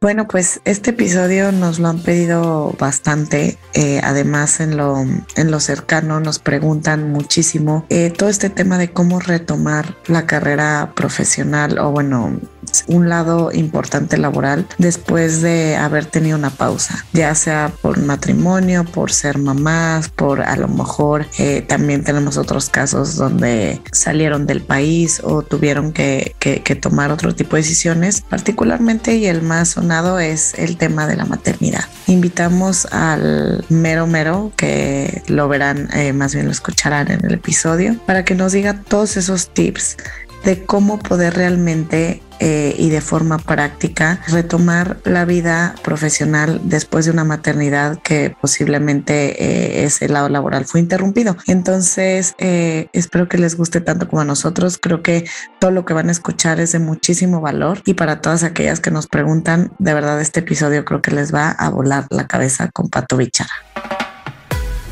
Bueno, pues este episodio nos lo han pedido bastante. Eh, además, en lo, en lo cercano nos preguntan muchísimo eh, todo este tema de cómo retomar la carrera profesional o bueno, un lado importante laboral después de haber tenido una pausa, ya sea por matrimonio, por ser mamás, por a lo mejor eh, también tenemos otros casos donde salieron del país o tuvieron que, tomar otro tipo de decisiones, particularmente y el más es el tema de la maternidad. Invitamos al mero mero, que lo verán, eh, más bien lo escucharán en el episodio, para que nos diga todos esos tips de cómo poder realmente eh, y de forma práctica retomar la vida profesional después de una maternidad que posiblemente eh, ese lado laboral fue interrumpido. Entonces, eh, espero que les guste tanto como a nosotros. Creo que todo lo que van a escuchar es de muchísimo valor y para todas aquellas que nos preguntan, de verdad este episodio creo que les va a volar la cabeza con Pato Bichara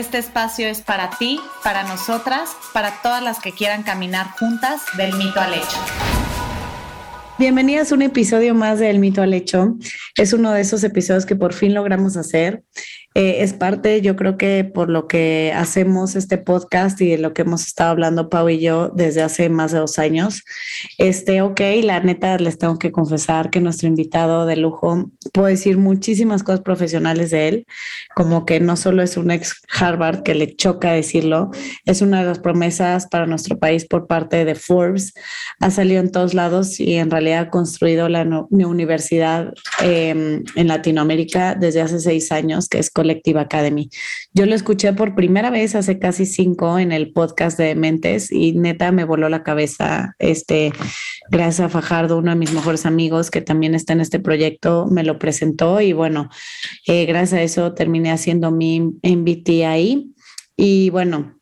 Este espacio es para ti, para nosotras, para todas las que quieran caminar juntas del mito al hecho. Bienvenidas a un episodio más de El mito al hecho. Es uno de esos episodios que por fin logramos hacer. Eh, es parte, yo creo que por lo que hacemos este podcast y de lo que hemos estado hablando Pau y yo desde hace más de dos años. Este, ok, la neta les tengo que confesar que nuestro invitado de lujo, puedo decir muchísimas cosas profesionales de él, como que no solo es un ex Harvard que le choca decirlo, es una de las promesas para nuestro país por parte de Forbes, ha salido en todos lados y en realidad ha construido la universidad em, en Latinoamérica desde hace seis años, que es Collective Academy. Yo lo escuché por primera vez hace casi cinco en el podcast de Mentes y neta me voló la cabeza. Este, gracias a Fajardo, uno de mis mejores amigos que también está en este proyecto, me lo presentó y bueno, eh, gracias a eso terminé haciendo mi MBT ahí. Y bueno,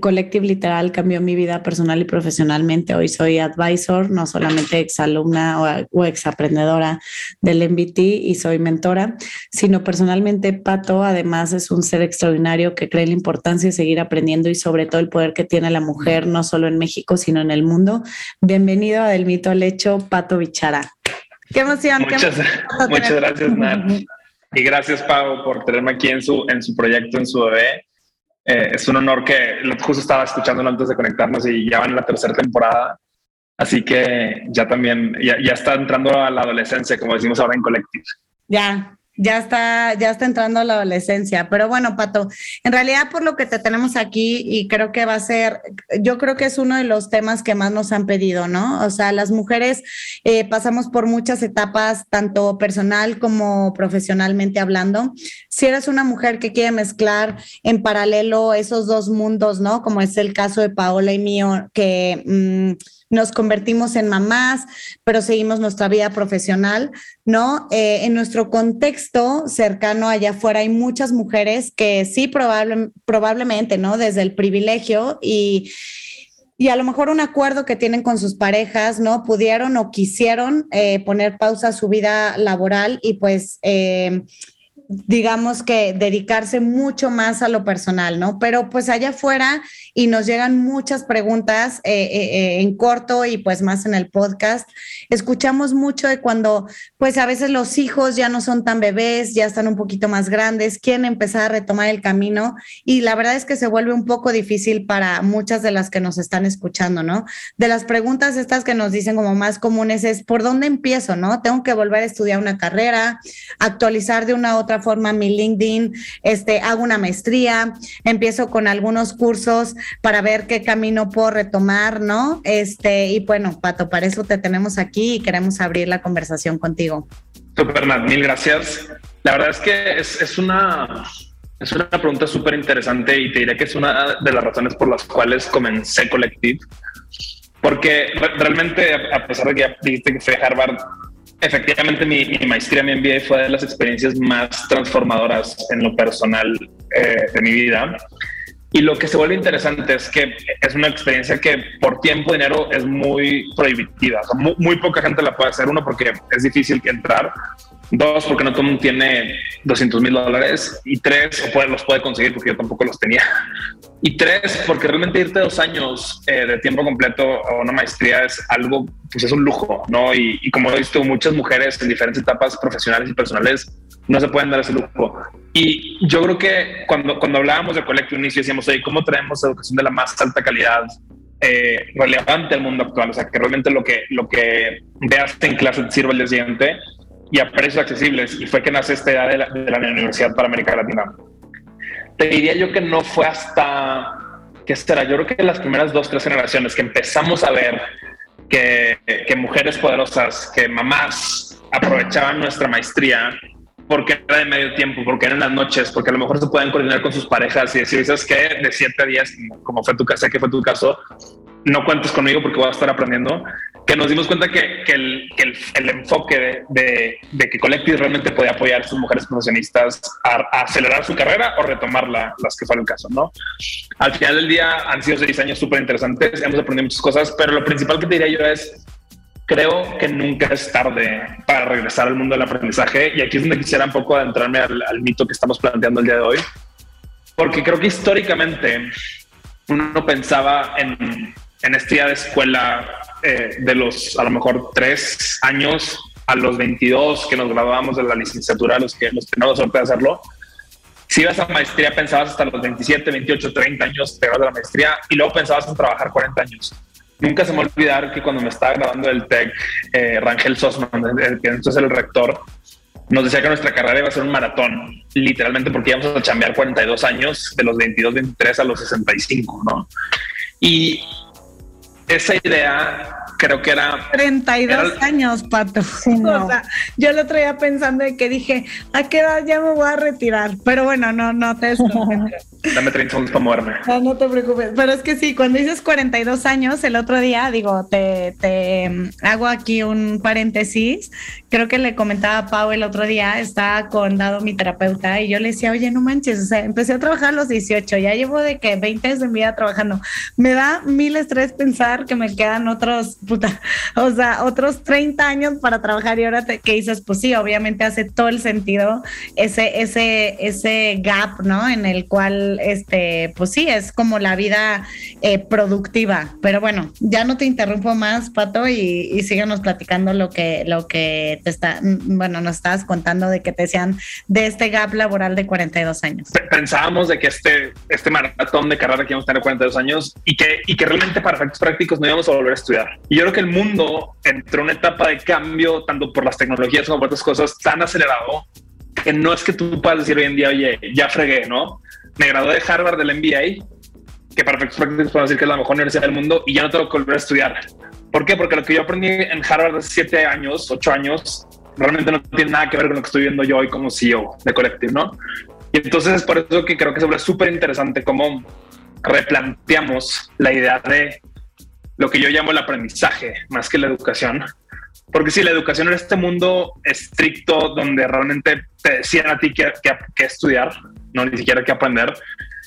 Collective literal cambió mi vida personal y profesionalmente. Hoy soy advisor, no solamente exalumna o, o exaprendedora del MBT y soy mentora, sino personalmente Pato además es un ser extraordinario que cree en la importancia de seguir aprendiendo y sobre todo el poder que tiene la mujer, no solo en México, sino en el mundo. Bienvenido a Del Mito al Hecho, Pato Bichara. Qué emoción. Muchas, muchas gracias, Nat. Y gracias, Pau, por tenerme aquí en su, en su proyecto, en su bebé. Eh, es un honor que justo estaba escuchándolo antes de conectarnos y ya van la tercera temporada. Así que ya también, ya, ya está entrando a la adolescencia, como decimos ahora en Collective. Ya, ya está, ya está entrando la adolescencia. Pero bueno, Pato, en realidad por lo que te tenemos aquí y creo que va a ser, yo creo que es uno de los temas que más nos han pedido, ¿no? O sea, las mujeres eh, pasamos por muchas etapas, tanto personal como profesionalmente hablando. Si eres una mujer que quiere mezclar en paralelo esos dos mundos, ¿no? Como es el caso de Paola y mío, que... Mm, nos convertimos en mamás, pero seguimos nuestra vida profesional, ¿no? Eh, en nuestro contexto cercano allá afuera hay muchas mujeres que sí, probablemente, ¿no? Desde el privilegio y, y a lo mejor un acuerdo que tienen con sus parejas, ¿no? Pudieron o quisieron eh, poner pausa a su vida laboral y pues... Eh, digamos que dedicarse mucho más a lo personal, ¿no? Pero pues allá afuera y nos llegan muchas preguntas eh, eh, eh, en corto y pues más en el podcast. Escuchamos mucho de cuando pues a veces los hijos ya no son tan bebés, ya están un poquito más grandes, quieren empezar a retomar el camino y la verdad es que se vuelve un poco difícil para muchas de las que nos están escuchando, ¿no? De las preguntas estas que nos dicen como más comunes es, ¿por dónde empiezo, no? Tengo que volver a estudiar una carrera, actualizar de una u otra forma mi LinkedIn, este, hago una maestría, empiezo con algunos cursos para ver qué camino puedo retomar, ¿no? Este, y bueno, Pato, para eso te tenemos aquí y queremos abrir la conversación contigo. Super, mil gracias. La verdad es que es, es una, es una pregunta súper interesante y te diré que es una de las razones por las cuales comencé Collective. Porque realmente, a pesar de que ya dijiste que fue Harvard, efectivamente mi, maestría, mi MBA fue de las experiencias más transformadoras en lo personal eh, de mi vida. Y lo que se vuelve interesante es que es una experiencia que por tiempo, dinero es muy prohibitiva. muy, poca gente la puede hacer. Uno, porque es difícil que entrar. Dos, porque no todo mundo tiene 200 mil dólares. Y tres, o puede, los puede conseguir porque yo tampoco los tenía. Y tres, porque realmente irte dos años eh, de tiempo completo a una maestría es algo, pues es un lujo, ¿no? Y, como he visto, muchas mujeres en diferentes etapas profesionales y personales no se pueden dar ese lujo. Y yo creo que cuando, cuando hablábamos de Collective Inicio decíamos, oye, ¿cómo traemos educación de la más alta calidad eh, relevante al mundo actual? O sea, que realmente lo que, lo que veas en clase te sirva el día siguiente y a precios accesibles. Y fue que nace esta idea de la, de la Universidad para América Latina. Te diría yo que no fue hasta, ¿qué será? Yo creo que las primeras dos, tres generaciones que empezamos a ver que, que mujeres poderosas, que mamás aprovechaban nuestra maestría porque era de medio tiempo, porque eran las noches, porque a lo mejor se pueden coordinar con sus parejas y decir, ¿sabes qué? De siete a días, como fue tu caso, que fue tu caso, no cuentes conmigo porque voy a estar aprendiendo. Que nos dimos cuenta que, el, el, enfoque de, de, que Collective realmente podía apoyar a sus mujeres profesionistas a, acelerar su carrera o retomarla, las que fue el caso, ¿no? Al final del día han sido seis años súper interesantes, hemos aprendido muchas cosas, pero lo principal que te diría yo es creo que nunca es tarde para regresar al mundo del aprendizaje. Y aquí es donde quisiera un poco adentrarme al, mito que estamos planteando el día de hoy. Porque creo que históricamente uno pensaba en, en este día de escuela eh, de los a lo mejor tres años a los 22 que nos graduamos de la licenciatura, los que los teníamos suerte de hacerlo. Si ibas a maestría, pensabas hasta los 27, 28, 30 años te de la maestría y luego pensabas en trabajar 40 años nunca se me va a olvidar que cuando me estaba grabando el TEC, eh, Rangel Sosman, que entonces el rector, nos decía que nuestra carrera iba a ser un maratón, literalmente porque íbamos a chambear 42 años, de los 22, 23 a los 65, ¿no? Y esa idea creo que era... 32 años, Pato. O sea, yo lo traía pensando de que dije, ¿a qué edad ya me voy a retirar? Pero bueno, no, no te Dame 30 segundos para moverme. No, no te preocupes. Pero es que sí, cuando dices 42 años, el otro día, digo, te, te mm, hago aquí un paréntesis. Creo que le comentaba a Pau el otro día, estaba con Dado, mi terapeuta, y yo le decía, oye, no manches, o sea, empecé a trabajar a los 18, ya llevo de que 20 años de mi vida trabajando. Me da mil estrés pensar que me quedan otros, puta, o sea, otros 30 años para trabajar y ahora te, que dices, pues sí, obviamente hace todo el sentido ese, ese, ese gap, ¿no? En el cual este, pues sí, es como la vida eh, productiva. Pero bueno, ya no te interrumpo más, Pato, y, y síguenos platicando lo que, lo que te está, bueno, nos estabas contando de que te decían de este gap laboral de 42 años. Pensábamos de que este, este maratón de carrera que íbamos a tener 42 años y que, y que realmente para efectos prácticos no íbamos a volver a estudiar. Yo creo que el mundo entró en una etapa de cambio, tanto por las tecnologías como por otras cosas, tan acelerado que no es que tú puedas decir hoy en día, oye, ya fregué, ¿no? me gradué de Harvard del MBA, que para prácticos puedo decir que es la mejor universidad del mundo y ya no tengo que volver a estudiar. ¿Por qué? Porque lo que yo aprendí en Harvard hace siete años, ocho años, realmente no tiene nada que ver con lo que estoy viendo yo hoy como CEO de Collective, ¿no? Y entonces es por eso que creo que vuelve súper interesante cómo replanteamos la idea de lo que yo llamo el aprendizaje más que la educación. Porque si la educación en este mundo estricto, donde realmente te decían a ti qué, qué estudiar, no ni siquiera que aprender.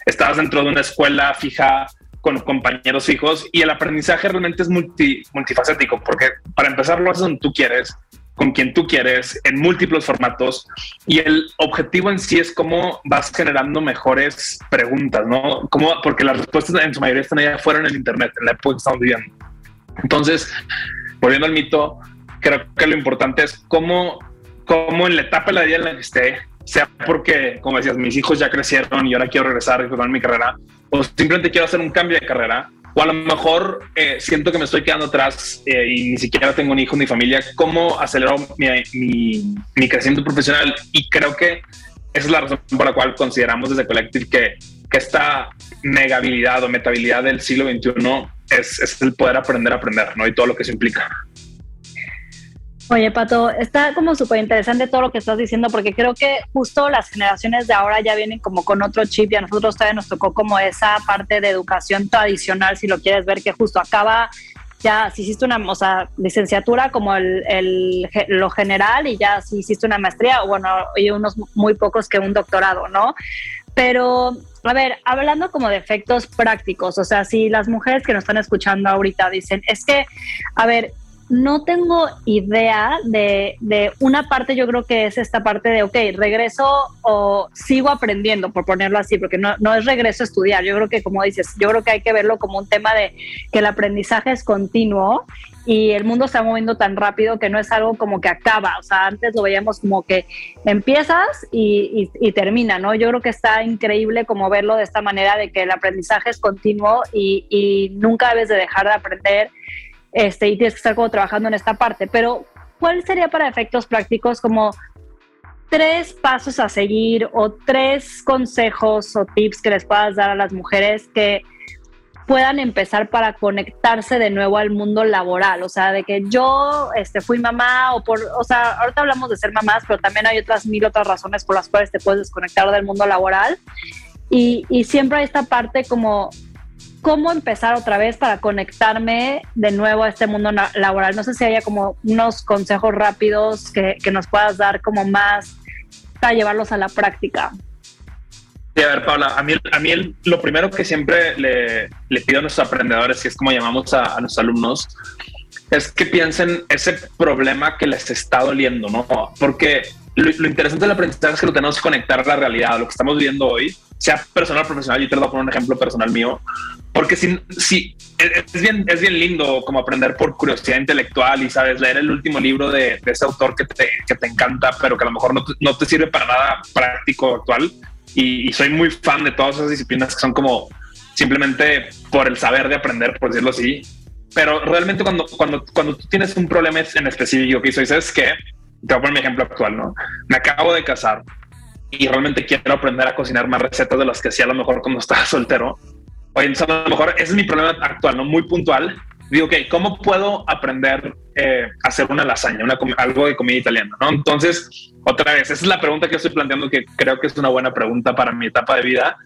Estabas dentro de una escuela fija con compañeros fijos y el aprendizaje realmente es multi, multifacético porque para empezar lo haces donde tú quieres, con quien tú quieres, en múltiples formatos y el objetivo en sí es cómo vas generando mejores preguntas, ¿no? Cómo, porque las respuestas en su mayoría están allá afuera en el Internet, en la época que estamos viviendo. Entonces, volviendo al mito, creo que lo importante es cómo, cómo en la etapa de la vida en la que esté, sea porque, como decías, mis hijos ya crecieron y ahora quiero regresar y mi carrera, o simplemente quiero hacer un cambio de carrera, o a lo mejor eh, siento que me estoy quedando atrás eh, y ni siquiera tengo ni hijos ni familia, ¿cómo acelero mi, mi, crecimiento profesional? Y creo que esa es la razón por la cual consideramos desde Collective que, que esta megabilidad o metabilidad del siglo XXI es, es el poder aprender a aprender, ¿no? Y todo lo que eso implica. Oye, Pato, está como súper interesante todo lo que estás diciendo porque creo que justo las generaciones de ahora ya vienen como con otro chip y a nosotros todavía nos tocó como esa parte de educación tradicional, si lo quieres ver, que justo acaba ya si hiciste una o sea, licenciatura como el, lo general y ya si hiciste una maestría, bueno, y unos muy pocos que un doctorado, ¿no? Pero, a ver, hablando como de efectos prácticos, o sea, si las mujeres que nos están escuchando ahorita dicen, es que, a ver, no tengo idea de, de, una parte, yo creo que es esta parte de, ok, regreso o sigo aprendiendo, por ponerlo así, porque no, no es regreso a estudiar. Yo creo que, como dices, yo creo que hay que verlo como un tema de que el aprendizaje es continuo y el mundo está moviendo tan rápido que no es algo como que acaba. O sea, antes lo veíamos como que empiezas y, y, termina, ¿no? Yo creo que está increíble como verlo de esta manera de que el aprendizaje es continuo y, y nunca debes de dejar de aprender este, y tienes que estar como trabajando en esta parte. Pero, ¿cuál sería para efectos prácticos como tres pasos a seguir o tres consejos o tips que les puedas dar a las mujeres que puedan empezar para conectarse de nuevo al mundo laboral, o sea, de que yo este, fui mamá o por, o sea, ahorita hablamos de ser mamás, pero también hay otras mil otras razones por las cuales te puedes desconectar del mundo laboral y, y siempre hay esta parte como cómo empezar otra vez para conectarme de nuevo a este mundo laboral. No sé si haya como unos consejos rápidos que, nos puedas dar como más para llevarlos a la práctica. Sí, a ver, Paula, a mí, a mí lo primero que siempre le, le, pido a nuestros aprendedores, que es como llamamos a, a nuestros alumnos, es que piensen ese problema que les está doliendo, ¿no? Porque lo, interesante del aprendizaje es que lo tenemos que conectar a la realidad, a lo que estamos viviendo hoy, sea personal profesional. Yo te lo voy a poner un ejemplo personal mío, porque si, si es, bien, es bien lindo como aprender por curiosidad intelectual y sabes leer el último libro de, ese autor que te, que te, encanta, pero que a lo mejor no te, no te sirve para nada práctico actual. Y, y, soy muy fan de todas esas disciplinas que son como simplemente por el saber de aprender, por decirlo así. Pero realmente cuando, cuando, cuando tú tienes un problema en específico que hizo, ¿sabes qué? te voy a poner mi ejemplo actual, ¿no? Me acabo de casar y realmente quiero aprender a cocinar más recetas de las que hacía a lo mejor cuando estaba soltero. Oye, a lo mejor ese es mi problema actual, ¿no? Muy puntual. Digo, ok, ¿cómo puedo aprender eh, a hacer una lasaña, una, algo de comida italiana, ¿no? Entonces, otra vez, esa es la pregunta que estoy planteando que creo que es una buena pregunta para mi etapa de vida.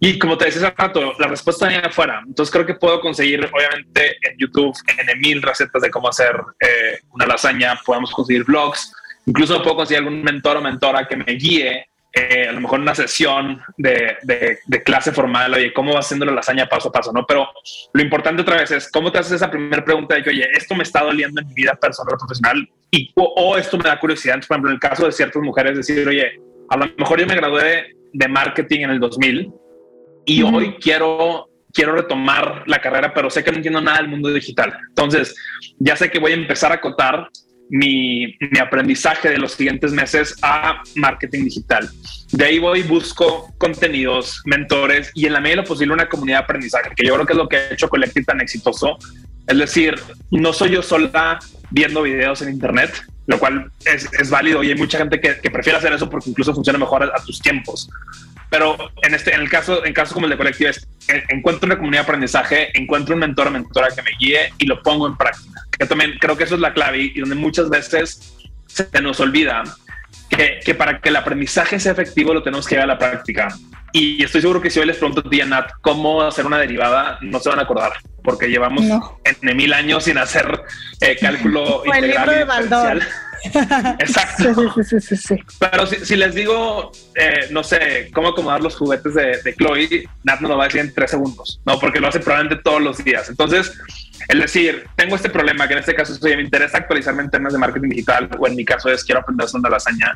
Y como te decía hace rato, la respuesta venía afuera. Entonces creo que puedo conseguir, obviamente, en YouTube, en mil recetas de cómo hacer eh, una lasaña. Podemos conseguir blogs. Incluso puedo conseguir algún mentor o mentora que me guíe, eh, a lo mejor una sesión de, de, clase formal, oye, ¿cómo vas haciendo la lasaña paso a paso? ¿no? Pero lo importante otra vez es, ¿cómo te haces esa primera pregunta de que, oye, esto me está doliendo en mi vida personal o profesional? Y, o, esto me da curiosidad. Entonces, por ejemplo, en el caso de ciertas mujeres, decir, oye, a lo mejor yo me gradué de marketing en el 2000 y hoy quiero quiero retomar la carrera, pero sé que no entiendo nada del mundo digital. Entonces, ya sé que voy a empezar a acotar mi, aprendizaje de los siguientes meses a marketing digital. De ahí voy, busco contenidos, mentores y en la medida de lo posible una comunidad de aprendizaje, que yo creo que es lo que ha hecho Collective tan exitoso. Es decir, no soy yo sola viendo videos en Internet, lo cual es, es válido y hay mucha gente que, que, prefiere hacer eso porque incluso funciona mejor a, a tus tiempos. Pero en este, en el caso, en casos como el de Collective, es, encuentro una comunidad de aprendizaje, encuentro un mentor o mentora que me guíe y lo pongo en práctica. Que también creo que eso es la clave y donde muchas veces se nos olvida que, que, para que el aprendizaje sea efectivo lo tenemos que llevar a la práctica. Y estoy seguro que si hoy les pregunto a ti, Nat, cómo hacer una derivada, no se van a acordar, porque llevamos en mil años sin hacer eh, cálculo integral Exacto. Sí, sí, sí, Pero si, les digo, eh, no sé, cómo acomodar los juguetes de, de Chloe, Nat no lo va a decir en tres segundos, ¿no? Porque lo hace probablemente todos los días. Entonces, el decir, tengo este problema, que en este caso me interesa actualizarme en temas de marketing digital, o en mi caso es quiero aprender a hacer una lasaña,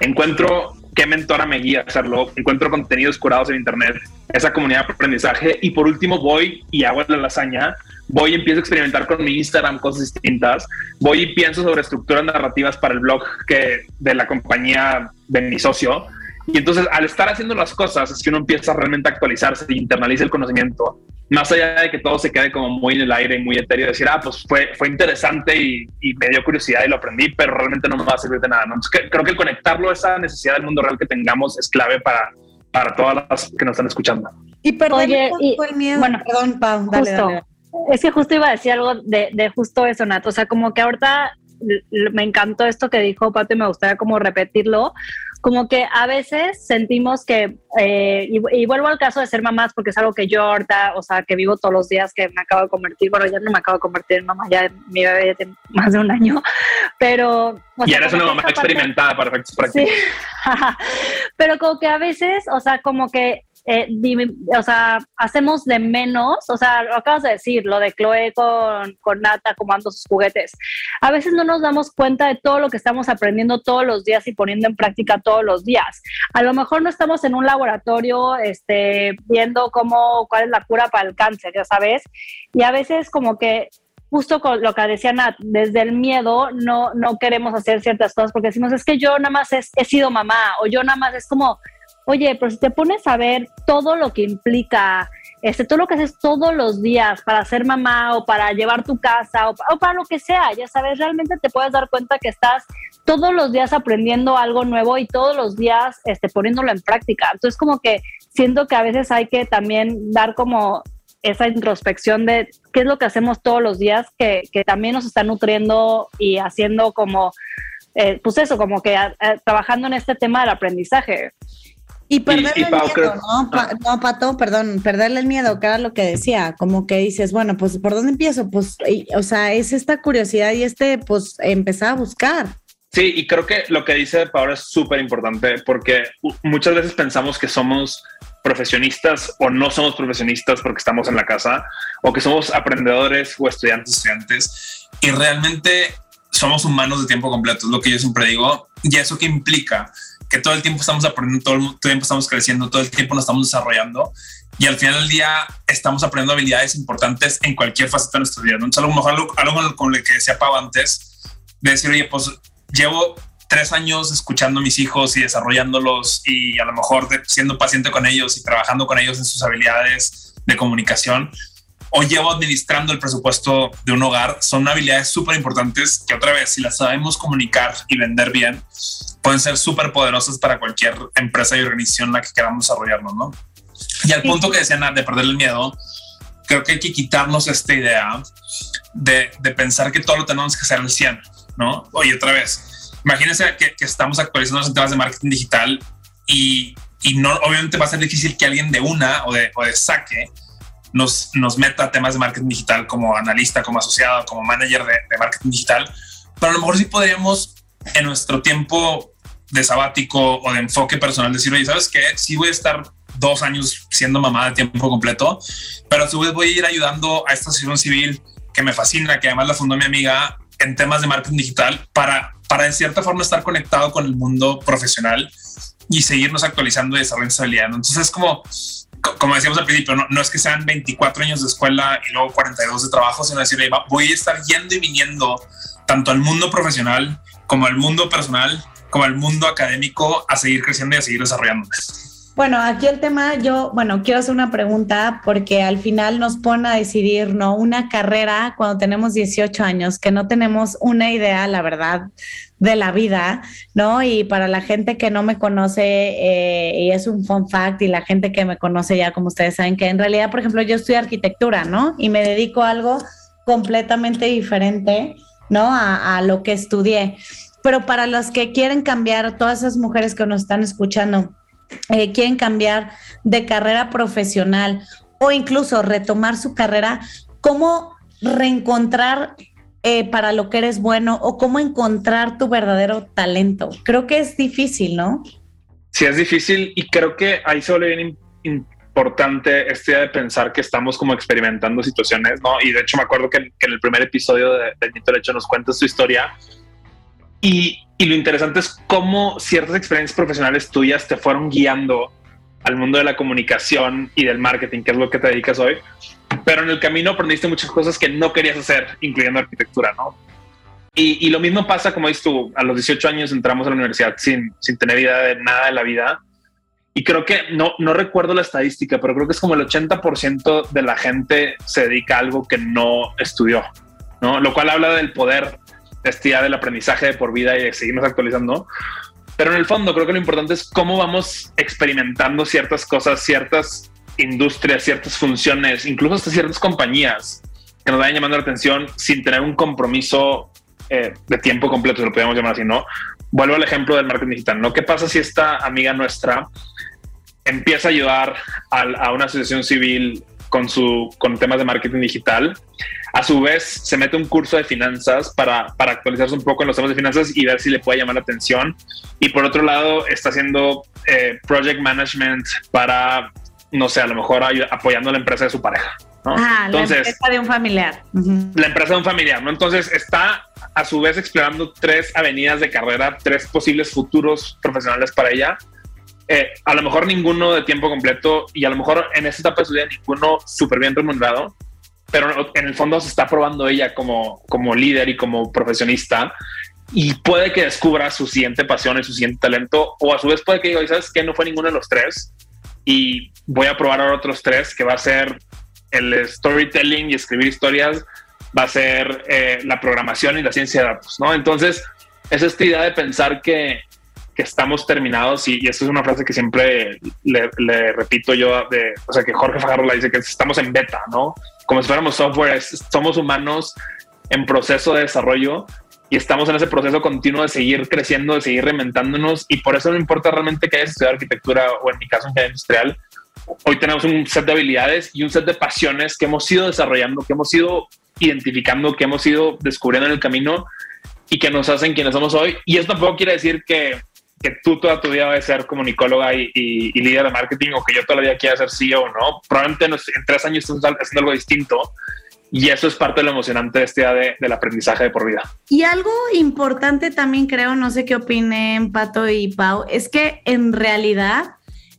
encuentro qué mentora me guía a hacerlo, encuentro contenidos curados en internet, esa comunidad de aprendizaje, y por último voy y hago la lasaña voy y empiezo a experimentar con mi Instagram cosas distintas, voy y pienso sobre estructuras narrativas para el blog que de la compañía de mi socio. Y entonces al estar haciendo las cosas es que uno empieza realmente a actualizarse y internaliza el conocimiento, más allá de que todo se quede como muy en el aire y muy etéreo, decir, ah, pues fue, fue interesante y, me dio curiosidad y lo aprendí, pero realmente no me va a servir de nada. creo que conectarlo a esa necesidad del mundo real que tengamos es clave para, para todas las que nos están escuchando. Y perdón, el miedo. Bueno, perdón, Pau, dale, dale es que justo iba a decir algo de, de justo eso, Nat. O sea, como que ahorita me encantó esto que dijo Pato y me gustaría como repetirlo, como que a veces sentimos que, eh, y, vuelvo al caso de ser mamás, porque es algo que yo ahorita, o sea, que vivo todos los días, que me acabo de convertir, bueno, ya no me acabo de convertir en mamá, ya mi bebé ya tiene más de un año, pero... y eres una mamá experimentada para efectos prácticos. Sí. pero como que a veces, o sea, como que eh, o sea, hacemos de menos, o sea, lo acabas de decir, lo de Chloe con, con Nata comando sus juguetes. A veces no nos damos cuenta de todo lo que estamos aprendiendo todos los días y poniendo en práctica todos los días. A lo mejor no estamos en un laboratorio este, viendo cómo, cuál es la cura para el cáncer, ya sabes, y a veces como que justo con lo que decía Nat, desde el miedo no, no queremos hacer ciertas cosas porque decimos, es que yo nada más he sido mamá o yo nada más es como, Oye, pero si te pones a ver todo lo que implica, este, todo lo que haces todos los días para ser mamá o para llevar tu casa o, para lo que sea, ya sabes, realmente te puedes dar cuenta que estás todos los días aprendiendo algo nuevo y todos los días este, poniéndolo en práctica. Entonces, como que siento que a veces hay que también dar como esa introspección de qué es lo que hacemos todos los días que, que también nos está nutriendo y haciendo como, eh, pues eso, como que trabajando en este tema del aprendizaje. Y perderle el miedo, ¿no? no, Pato, perdón, perderle el miedo, que era lo que decía, como que dices, bueno, pues ¿por dónde empiezo? Pues, o sea, es esta curiosidad y este, pues, empezar a buscar. Sí, y creo que lo que dice Paola es súper importante porque muchas veces pensamos que somos profesionistas o no somos profesionistas porque estamos en la casa o que somos aprendedores o estudiantes estudiantes y realmente somos humanos de tiempo completo, es lo que yo siempre digo. ¿Y eso qué implica? Que todo el tiempo estamos aprendiendo, todo el tiempo estamos creciendo, todo el tiempo nos estamos desarrollando y al final del día estamos aprendiendo habilidades importantes en cualquier faceta de nuestra vida. Entonces, a lo mejor algo, algo con lo que decía Pau antes, de decir, oye, pues llevo tres años escuchando a mis hijos y desarrollándolos y a lo mejor siendo paciente con ellos y trabajando con ellos en sus habilidades de comunicación o llevo administrando el presupuesto de un hogar son habilidades súper importantes que otra vez, si las sabemos comunicar y vender bien, pueden ser súper poderosas para cualquier empresa y organización en la que queramos desarrollarnos, ¿no? Y al punto que decían de perder el miedo, creo que hay que quitarnos esta idea de, de pensar que todo lo tenemos que hacer al 100, ¿no? Oye, otra vez, imagínense que, que estamos actualizando los temas de marketing digital y, y, no, obviamente va a ser difícil que alguien de una o de, o de saque nos, nos meta temas de marketing digital como analista, como asociado, como manager de, marketing digital, pero a lo mejor sí podríamos en nuestro tiempo de sabático o de enfoque personal decir, oye, ¿sabes qué? Sí voy a estar dos años siendo mamá de tiempo completo, pero a su vez voy a ir ayudando a esta asociación civil que me fascina, que además la fundó mi amiga en temas de marketing digital para, para de cierta forma estar conectado con el mundo profesional y seguirnos actualizando y desarrollando habilidad. Entonces es como como decíamos al principio, no, es que sean 24 años de escuela y luego 42 de trabajo, sino decir, voy a estar yendo y viniendo tanto al mundo profesional como al mundo personal, como al mundo académico, a seguir creciendo y a seguir desarrollándome. Bueno, aquí el tema, yo, bueno, quiero hacer una pregunta porque al final nos pone a decidir, ¿no? Una carrera cuando tenemos 18 años, que no tenemos una idea, la verdad, de la vida, ¿no? Y para la gente que no me conoce, eh, y es un fun fact, y la gente que me conoce ya, como ustedes saben, que en realidad, por ejemplo, yo estudio arquitectura, ¿no? Y me dedico a algo completamente diferente, ¿no? A, a lo que estudié. Pero para los que quieren cambiar, todas esas mujeres que nos están escuchando, eh, quieren cambiar de carrera profesional o incluso retomar su carrera, ¿cómo reencontrar eh, para lo que eres bueno o cómo encontrar tu verdadero talento? Creo que es difícil, ¿no? Sí, es difícil y creo que ahí se vuelve bien importante este día de pensar que estamos como experimentando situaciones, ¿no? Y de hecho me acuerdo que, en el primer episodio de, de Nito Lecho nos cuentas tu historia y, y lo interesante es cómo ciertas experiencias profesionales tuyas te fueron guiando al mundo de la comunicación y del marketing, que es lo que te dedicas hoy. Pero en el camino aprendiste muchas cosas que no querías hacer, incluyendo arquitectura, ¿no? Y, y lo mismo pasa, como dices tú, a los 18 años entramos a la universidad sin, sin tener idea de nada de la vida. Y creo que no, no recuerdo la estadística, pero creo que es como el 80% de la gente se dedica a algo que no estudió, ¿no? Lo cual habla del poder esta idea del aprendizaje de por vida y de seguirnos actualizando. Pero en el fondo creo que lo importante es cómo vamos experimentando ciertas cosas, ciertas industrias, ciertas funciones, incluso hasta ciertas compañías que nos vayan llamando la atención sin tener un compromiso eh, de tiempo completo, si lo podemos llamar así, ¿no? Vuelvo al ejemplo del marketing digital, ¿no? ¿Qué pasa si esta amiga nuestra empieza a ayudar a, una asociación civil con su con temas de marketing digital? A su vez, se mete un curso de finanzas para, para actualizarse un poco en los temas de finanzas y ver si le puede llamar la atención. Y por otro lado, está haciendo eh, project management para, no sé, a lo mejor apoyando a la empresa de su pareja. Ah, Entonces, la empresa de un familiar. La empresa de un familiar, ¿no? Entonces está a su vez explorando tres avenidas de carrera, tres posibles futuros profesionales para ella. Eh, a lo mejor ninguno de tiempo completo y a lo mejor en esta etapa de su vida ninguno súper bien remunerado, pero en el fondo se está probando ella como, como líder y como profesionista y puede que descubra su siguiente pasión y su siguiente talento o a su vez puede que diga, ¿sabes qué? No fue ninguno de los tres y voy a probar ahora otros tres que va a ser el storytelling y escribir historias va a ser eh, la programación y la ciencia de datos, ¿no? Entonces, es esta idea de pensar que, que estamos terminados y, y esto es una frase que siempre le, repito yo, de, o sea, que Jorge Fajardo la dice, que estamos en beta, ¿no? Como si fuéramos software, somos humanos en proceso de desarrollo y estamos en ese proceso continuo de seguir creciendo, de seguir reinventándonos y por eso no importa realmente que hayas estudiado arquitectura o en mi caso ingeniería industrial, hoy tenemos un set de habilidades y un set de pasiones que hemos ido desarrollando, que hemos ido identificando, que hemos ido descubriendo en el camino y que nos hacen quienes somos hoy. Y esto tampoco quiere decir que, que tú toda tu vida vas a ser comunicóloga y, y, líder de marketing o que yo todavía quiera ser CEO no. Probablemente en tres años estamos haciendo algo distinto. Y eso es parte de lo emocionante de este día de, del aprendizaje de por vida. Y algo importante también creo, no sé qué opinen Pato y Pau, es que en realidad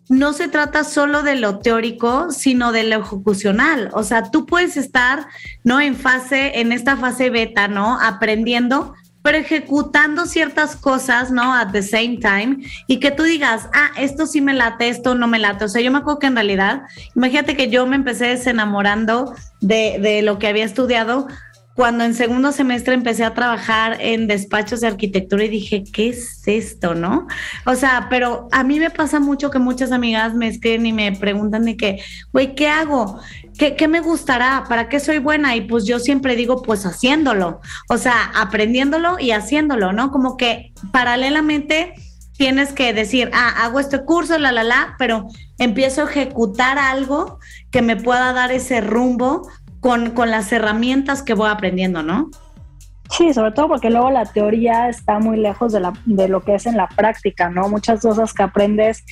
no se trata solo de lo teórico, sino de lo ejecucional. O sea, tú puedes estar, ¿no? En fase, en esta fase beta, ¿no? Aprendiendo, pero ejecutando ciertas cosas, ¿no? At the same time, y que tú digas, ah, esto sí me late, esto no me late. O sea, yo me acuerdo que en realidad, imagínate que yo me empecé desenamorando de, de lo que había estudiado cuando en segundo semestre empecé a trabajar en despachos de arquitectura y dije, ¿qué es esto, no? O sea, pero a mí me pasa mucho que muchas amigas me escriben y me preguntan de que, güey, ¿qué hago? ¿Qué, ¿Qué, me gustará? ¿Para qué soy buena? Y pues yo siempre digo, pues haciéndolo, o sea, aprendiéndolo y haciéndolo, ¿no? Como que paralelamente tienes que decir, ah, hago este curso, la, la, la, pero empiezo a ejecutar algo que me pueda dar ese rumbo con, con las herramientas que voy aprendiendo, ¿no? Sí, sobre todo porque luego la teoría está muy lejos de, la, de lo que es en la práctica, ¿no? Muchas cosas que aprendes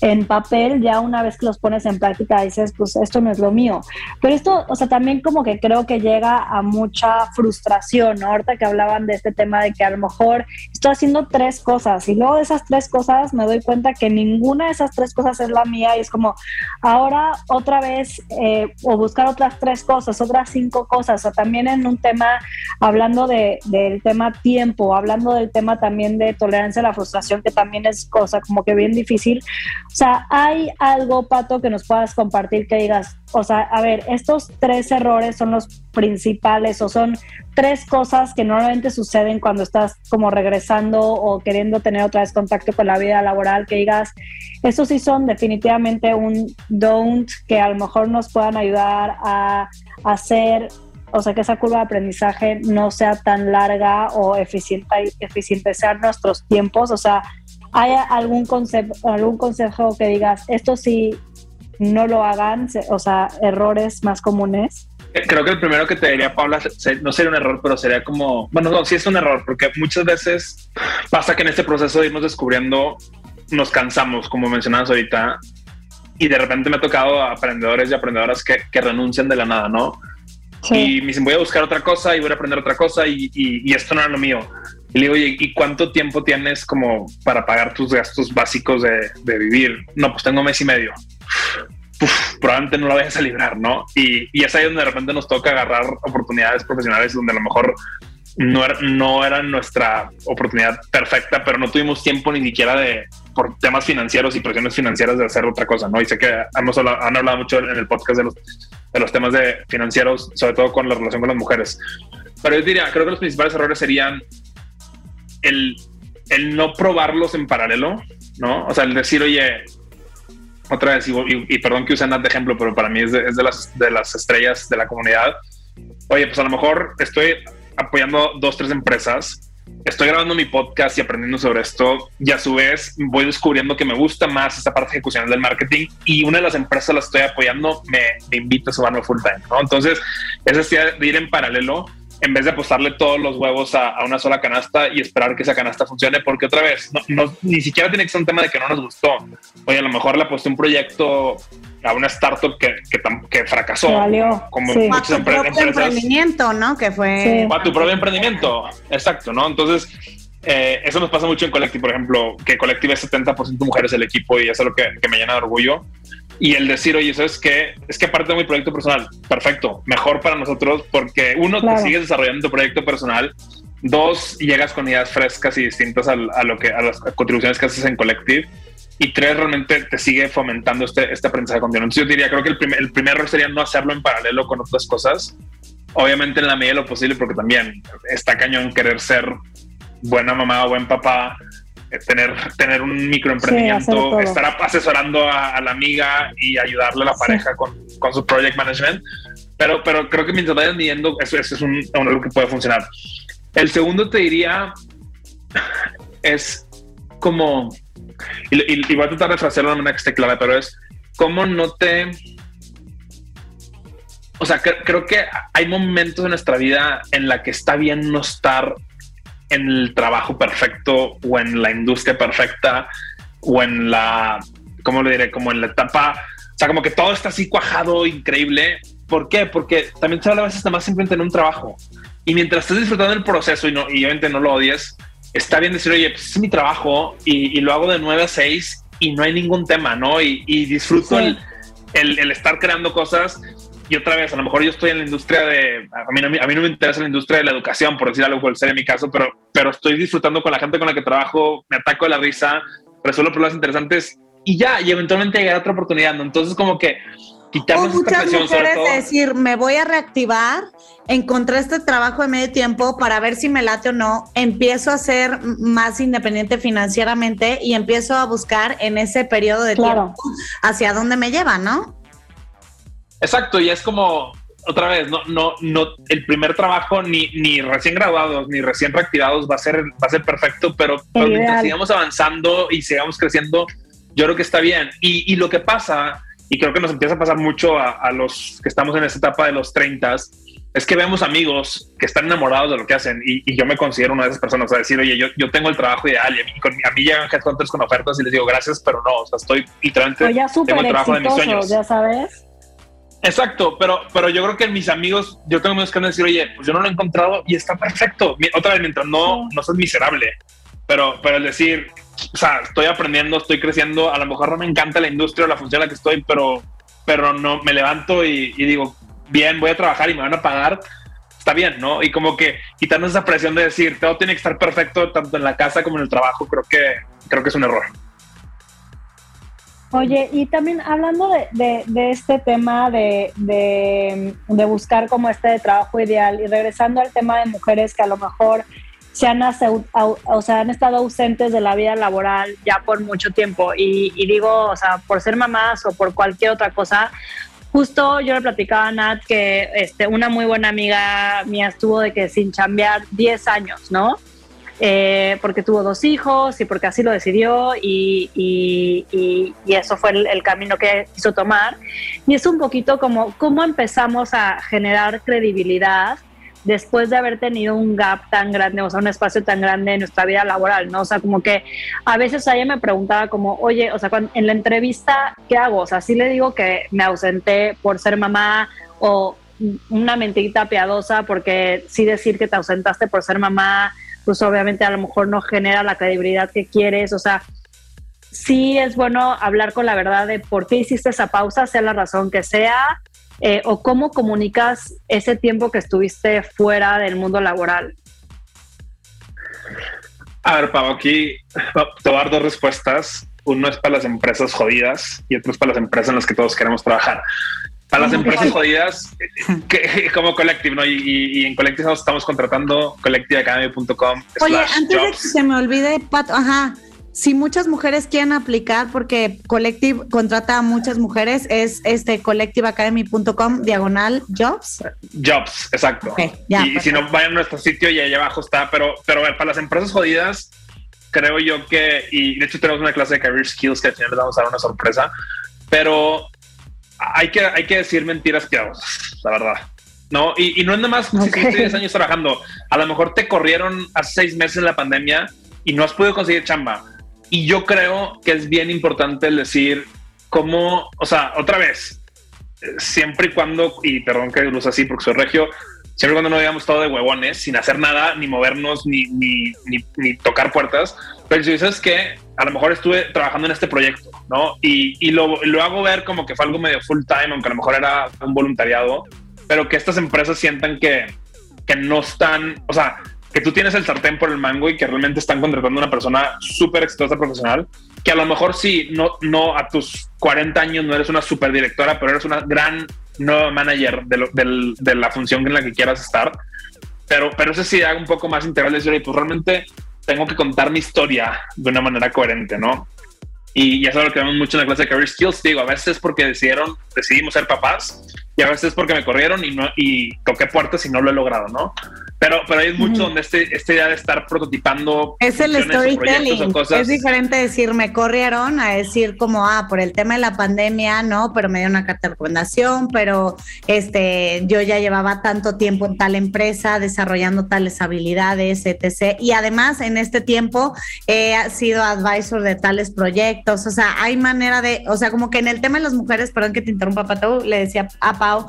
en papel, ya una vez que los pones en práctica dices, pues esto no es lo mío. Pero esto, o sea, también como que creo que llega a mucha frustración, ¿no? Ahorita que hablaban de este tema de que a lo mejor estoy haciendo tres cosas y luego de esas tres cosas me doy cuenta que ninguna de esas tres cosas es la mía y es como, ahora otra vez, eh, o buscar otras tres cosas, otras cinco cosas, o también en un tema, hablando de, del tema tiempo, hablando del tema también de tolerancia a la frustración, que también es cosa como que bien difícil o sea, ¿hay algo, Pato, que nos puedas compartir que digas, o sea, a ver, estos tres errores son los principales o son tres cosas que normalmente suceden cuando estás como regresando o queriendo tener otra vez contacto con la vida laboral, que digas, estos sí son definitivamente un don't que a lo mejor nos puedan ayudar a hacer o sea, que esa curva de aprendizaje no sea tan larga o eficiente, eficientizar nuestros tiempos, o sea, ¿Hay algún, concepto, algún consejo que digas, esto sí, no lo hagan, o sea, errores más comunes? Eh, creo que el primero que te diría, Paula, no sería un error, pero sería como, bueno, no, sí es un error, porque muchas veces pasa que en este proceso de irnos descubriendo, nos cansamos, como mencionabas ahorita, y de repente me ha tocado a aprendedores y aprendedoras que, que renuncian de la nada, ¿no? Y me dicen, voy a buscar otra cosa y voy a aprender otra cosa y, y, y esto no era lo mío. Y le digo, oye, ¿y cuánto tiempo tienes como para pagar tus gastos básicos de, de vivir? No, pues tengo mes y medio. probablemente no lo vayas a librar, ¿no? Y, y es ahí donde de repente nos toca agarrar oportunidades profesionales donde a lo mejor no era, no era nuestra oportunidad perfecta, pero no tuvimos tiempo ni siquiera de, por temas financieros y presiones financieras, de hacer otra cosa, ¿no? Y sé que hemos hablado, han hablado mucho en el podcast de los, de los temas de financieros, sobre todo con la relación con las mujeres. Pero yo diría, creo que los principales errores serían el, el no probarlos en paralelo, ¿no? O sea, el decir, oye, otra vez, y, perdón que use Nat de ejemplo, pero para mí es, de, es de, las, de las estrellas de la comunidad. Oye, pues a lo mejor estoy apoyando dos, tres empresas estoy grabando mi podcast y aprendiendo sobre esto y a su vez voy descubriendo que me gusta más esta parte ejecucional del marketing y una de las empresas las estoy apoyando me, me invita a sumarme full time, ¿no? Entonces, es de ir en paralelo en vez de apostarle todos los huevos a, una sola canasta y esperar que esa canasta funcione, porque otra vez, no, ni siquiera tiene que ser un tema de que no nos gustó. Oye, a lo mejor le aposté un proyecto a una startup que, que, fracasó. Como muchas tu propio emprendimiento, ¿no? Que fue... A tu propio emprendimiento, exacto, ¿no? Entonces, eh, eso nos pasa mucho en Collective, por ejemplo, que Collective es 70% mujeres el equipo y eso es lo que, que me llena de orgullo y el decir, oye, ¿sabes qué? Es que aparte de mi proyecto personal, perfecto, mejor para nosotros porque uno, te sigues desarrollando tu proyecto personal, dos, llegas con ideas frescas y distintas a, lo que, a las contribuciones que haces en Collective y tres, realmente te sigue fomentando este, este aprendizaje continuo. Entonces yo diría, creo que el primer, el primer error sería no hacerlo en paralelo con otras cosas, obviamente en la medida de lo posible, porque también está cañón querer ser buena mamá o buen papá tener, tener un microemprendimiento, estar asesorando a, la amiga y ayudarle a la pareja con, con, su project management. Pero, pero creo que mientras vayan viendo, eso, eso es un, algo que puede funcionar. El segundo te diría es como, y, voy a tratar de frasearlo de una manera que esté clara, pero es cómo no te... O sea, creo que hay momentos en nuestra vida en la que está bien no estar en el trabajo perfecto o en la industria perfecta o en la, ¿cómo le diré? Como en la etapa, o sea, como que todo está así cuajado, increíble. ¿Por qué? Porque también se habla a veces nada más simplemente en un trabajo. Y mientras estés disfrutando del proceso y, no, y obviamente no lo odies, está bien decir, oye, pues es mi trabajo y, lo hago de 9 a 6 y no hay ningún tema, ¿no? Y, disfruto el, el, el, estar creando cosas y otra vez, a lo mejor yo estoy en la industria de, a mí, a mí no me interesa la industria de la educación, por decir algo, por ser en mi caso, pero, pero estoy disfrutando con la gente con la que trabajo, me ataco de la risa, resuelvo problemas interesantes y ya, y eventualmente llegará otra oportunidad, ¿no? Entonces como que quitarnos esta muchas presión mujeres sobre decir, me voy a reactivar, encontré este trabajo de medio tiempo para ver si me late o no, empiezo a ser más independiente financieramente y empiezo a buscar en ese periodo de tiempo hacia dónde me lleva, ¿no? Exacto, y es como, otra vez, no, no, no, el primer trabajo ni, ni recién graduados ni recién reactivados va a ser, va a ser perfecto, pero, mientras sigamos avanzando y sigamos creciendo, yo creo que está bien. Y, y, lo que pasa, y creo que nos empieza a pasar mucho a, los que estamos en esta etapa de los 30, es que vemos amigos que están enamorados de lo que hacen y, yo me considero una de esas personas a decir, oye, yo, yo tengo el trabajo ideal y a mí, con, a mí llegan headhunters con ofertas y les digo gracias, pero no, o sea, estoy literalmente tengo el trabajo de mis sueños. Ya sabes. Exacto, pero, pero yo creo que mis amigos, yo tengo amigos que van a decir, oye, pues yo no lo he encontrado y está perfecto. Otra vez, mientras no, no seas miserable, pero, pero el decir, o sea, estoy aprendiendo, estoy creciendo, a lo mejor no me encanta la industria o la función en la que estoy, pero, pero no me levanto y, digo, bien, voy a trabajar y me van a pagar, está bien, ¿no? Y como que quitarnos esa presión de decir, todo tiene que estar perfecto tanto en la casa como en el trabajo, creo que, creo que es un error. Oye, y también hablando de, de, este tema de, de, buscar como este trabajo ideal y regresando al tema de mujeres que a lo mejor se han, o sea, han estado ausentes de la vida laboral ya por mucho tiempo y, y, digo, o sea, por ser mamás o por cualquier otra cosa, justo yo le platicaba a Nat que este, una muy buena amiga mía estuvo de que sin chambear 10 años, ¿no? Eh, porque tuvo dos hijos y porque así lo decidió y, y, eso fue el, camino que quiso tomar. Y es un poquito como cómo empezamos a generar credibilidad después de haber tenido un gap tan grande, o sea, un espacio tan grande en nuestra vida laboral, ¿no? O sea, como que a veces ella me preguntaba como, oye, o sea, en la entrevista, ¿qué hago? O sea, sí le digo que me ausenté por ser mamá o una mentirita piadosa porque sí decir que te ausentaste por ser mamá pues obviamente a lo mejor no genera la credibilidad que quieres, o sea, sí es bueno hablar con la verdad de por qué hiciste esa pausa, sea la razón que sea, eh, o cómo comunicas ese tiempo que estuviste fuera del mundo laboral. A ver, Pau, aquí te voy a dar dos respuestas. Uno es para las empresas jodidas y otro es para las empresas en las que todos queremos trabajar. Para las empresas jodidas, que, como Collective, ¿no? Y, en Collective estamos contratando collectiveacademy.com. Oye, antes de que se me olvide, Pato, ajá, si muchas mujeres quieren aplicar, porque Collective contrata a muchas mujeres, es este collectiveacademy.com diagonal jobs. Jobs, exacto. y, si no, vayan a nuestro sitio y ahí abajo está. Pero, pero ver, para las empresas jodidas, creo yo que, y de hecho tenemos una clase de Career Skills que al final les vamos a dar una sorpresa, pero hay que, hay que decir mentiras piadosas, la verdad. No, y, no es nada más si 10 años trabajando. A lo mejor te corrieron hace seis meses en la pandemia y no has podido conseguir chamba y yo creo que es bien importante el decir cómo, o sea, otra vez, siempre y cuando, y perdón que lo así porque soy regio, siempre y cuando no digamos todo de huevones, sin hacer nada, ni movernos, ni, ni, ni, tocar puertas, pero si dices que a lo mejor estuve trabajando en este proyecto, ¿no? Y, y lo, lo, hago ver como que fue algo medio full time, aunque a lo mejor era un voluntariado, pero que estas empresas sientan que, que no están, o sea, que tú tienes el sartén por el mango y que realmente están contratando a una persona súper exitosa profesional, que a lo mejor sí, no, no a tus 40 años no eres una super directora, pero eres una gran nueva manager de, la función en la que quieras estar. Pero, pero eso sí, hago un poco más integral de decir, pues realmente tengo que contar mi historia de una manera coherente, ¿no? Y ya es lo que vemos mucho en la clase de Career Skills. Digo, a veces es porque decidieron, decidimos ser papás y a veces es porque me corrieron y no y toqué puertas y no lo he logrado, ¿no? Pero, pero hay mucho donde este, esta idea de estar prototipando. Es el storytelling. Es diferente decir me corrieron a decir como, ah, por el tema de la pandemia, no, pero me dio una carta de recomendación, pero este, yo ya llevaba tanto tiempo en tal empresa desarrollando tales habilidades, etc. Y además en este tiempo he sido advisor de tales proyectos. O sea, hay manera de, o sea, como que en el tema de las mujeres, perdón que te interrumpa, Pato, le decía a Pau,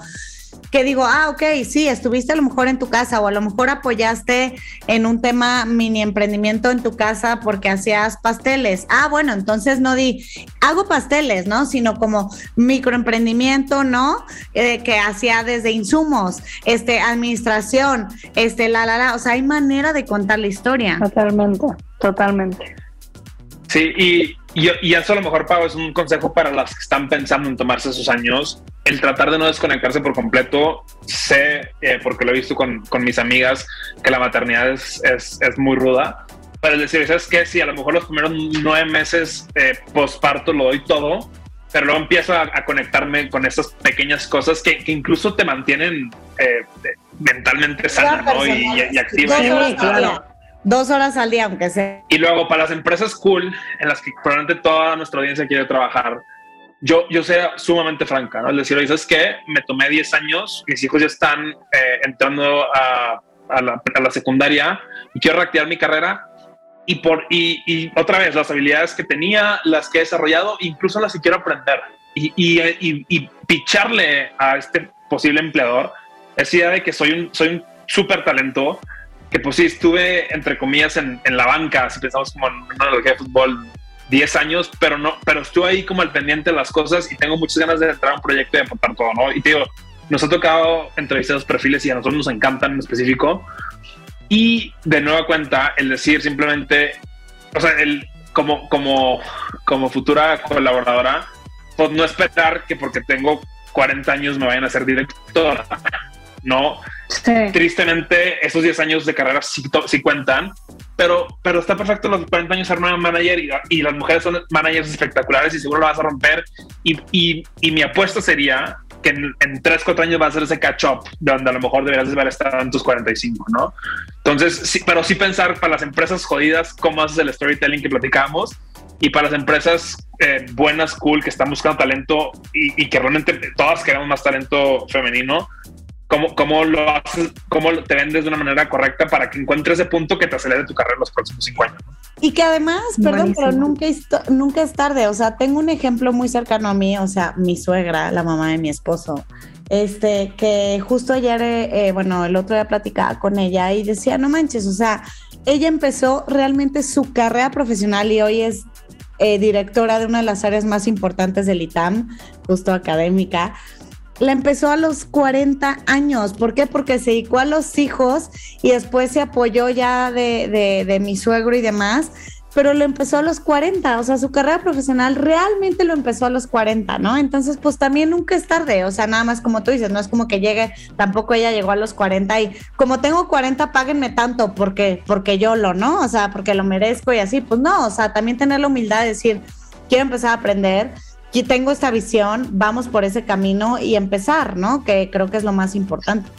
que digo, ah, ok, sí, estuviste a lo mejor en tu casa o a lo mejor apoyaste en un tema mini emprendimiento en tu casa porque hacías pasteles. Ah, bueno, entonces no di, hago pasteles, ¿no? Sino como microemprendimiento, ¿no? Eh, que hacía desde insumos, este, administración, este, la, la, la. O sea, hay manera de contar la historia. Totalmente, totalmente. Sí, y, y, eso a lo mejor, Pau, es un consejo para las que están pensando en tomarse esos años el tratar de no desconectarse por completo, sé, eh, porque lo he visto con, con, mis amigas, que la maternidad es, es, es muy ruda. Pero es decir, ¿sabes qué? Si a lo mejor los primeros nueve meses eh, postparto lo doy todo, pero luego empiezo a, conectarme con esas pequeñas cosas que, que incluso te mantienen eh, mentalmente sana ¿no? y, y, activa. claro. Dos horas al día, aunque sea. Y luego para las empresas cool, en las que probablemente toda nuestra audiencia quiere trabajar, yo, yo sea sumamente franca, ¿no? Es decir, ¿sabes qué? Me tomé 10 años, mis hijos ya están eh, entrando a, a, la, secundaria y quiero reactivar mi carrera. Y, por, y, otra vez, las habilidades que tenía, las que he desarrollado, incluso las que quiero aprender. Y, y, y picharle a este posible empleador esa idea de que soy un, soy un súper talento, que pues sí, estuve entre comillas en, en, la banca, si pensamos como en una analogía de fútbol 10 años, pero no, pero estuve ahí como al pendiente de las cosas y tengo muchas ganas de entrar a un proyecto y aportar todo, ¿no? Y te digo, nos ha tocado entrevistar los perfiles y a nosotros nos encantan en específico. Y de nueva cuenta, el decir simplemente, o sea, el, como, como, como futura colaboradora, pues no esperar que porque tengo 40 años me vayan a ser directora, ¿no? Tristemente, esos 10 años de carrera sí, sí cuentan, pero, pero está perfecto los 40 años ser una manager y, y, las mujeres son managers espectaculares y seguro lo vas a romper. Y, y, y mi apuesta sería que en, en 3, 4 años va a ser ese catch up donde a lo mejor deberías haber estado en tus 45, ¿no? Entonces, sí, pero sí pensar para las empresas jodidas cómo haces el storytelling que platicamos y para las empresas eh, buenas, cool, que están buscando talento y, y que realmente todas queremos más talento femenino, cómo, cómo lo haces, cómo te vendes de una manera correcta para que encuentres ese punto que te acelere tu carrera en los próximos cinco años. Y que además, perdón, pero nunca es, nunca es tarde. O sea, tengo un ejemplo muy cercano a mí, o sea, mi suegra, la mamá de mi esposo, este, que justo ayer, eh, bueno, el otro día platicaba con ella y decía, no manches, o sea, ella empezó realmente su carrera profesional y hoy es eh, directora de una de las áreas más importantes del ITAM, justo académica, la empezó a los 40 años. ¿Por qué? Porque se dedicó a los hijos y después se apoyó ya de, de, de mi suegro y demás pero lo empezó a los 40, o sea, su carrera profesional realmente lo empezó a los 40, ¿no? Entonces, pues también nunca es tarde, o sea, nada más como tú dices, no es como que llegue, tampoco ella llegó a los 40 y como tengo 40, páguenme tanto porque, porque yo lo, ¿no? O sea, porque lo merezco y así, pues no, o sea, también tener la humildad de decir, quiero empezar a aprender, y tengo esta visión, vamos por ese camino y empezar, ¿no? Que creo que es lo más importante.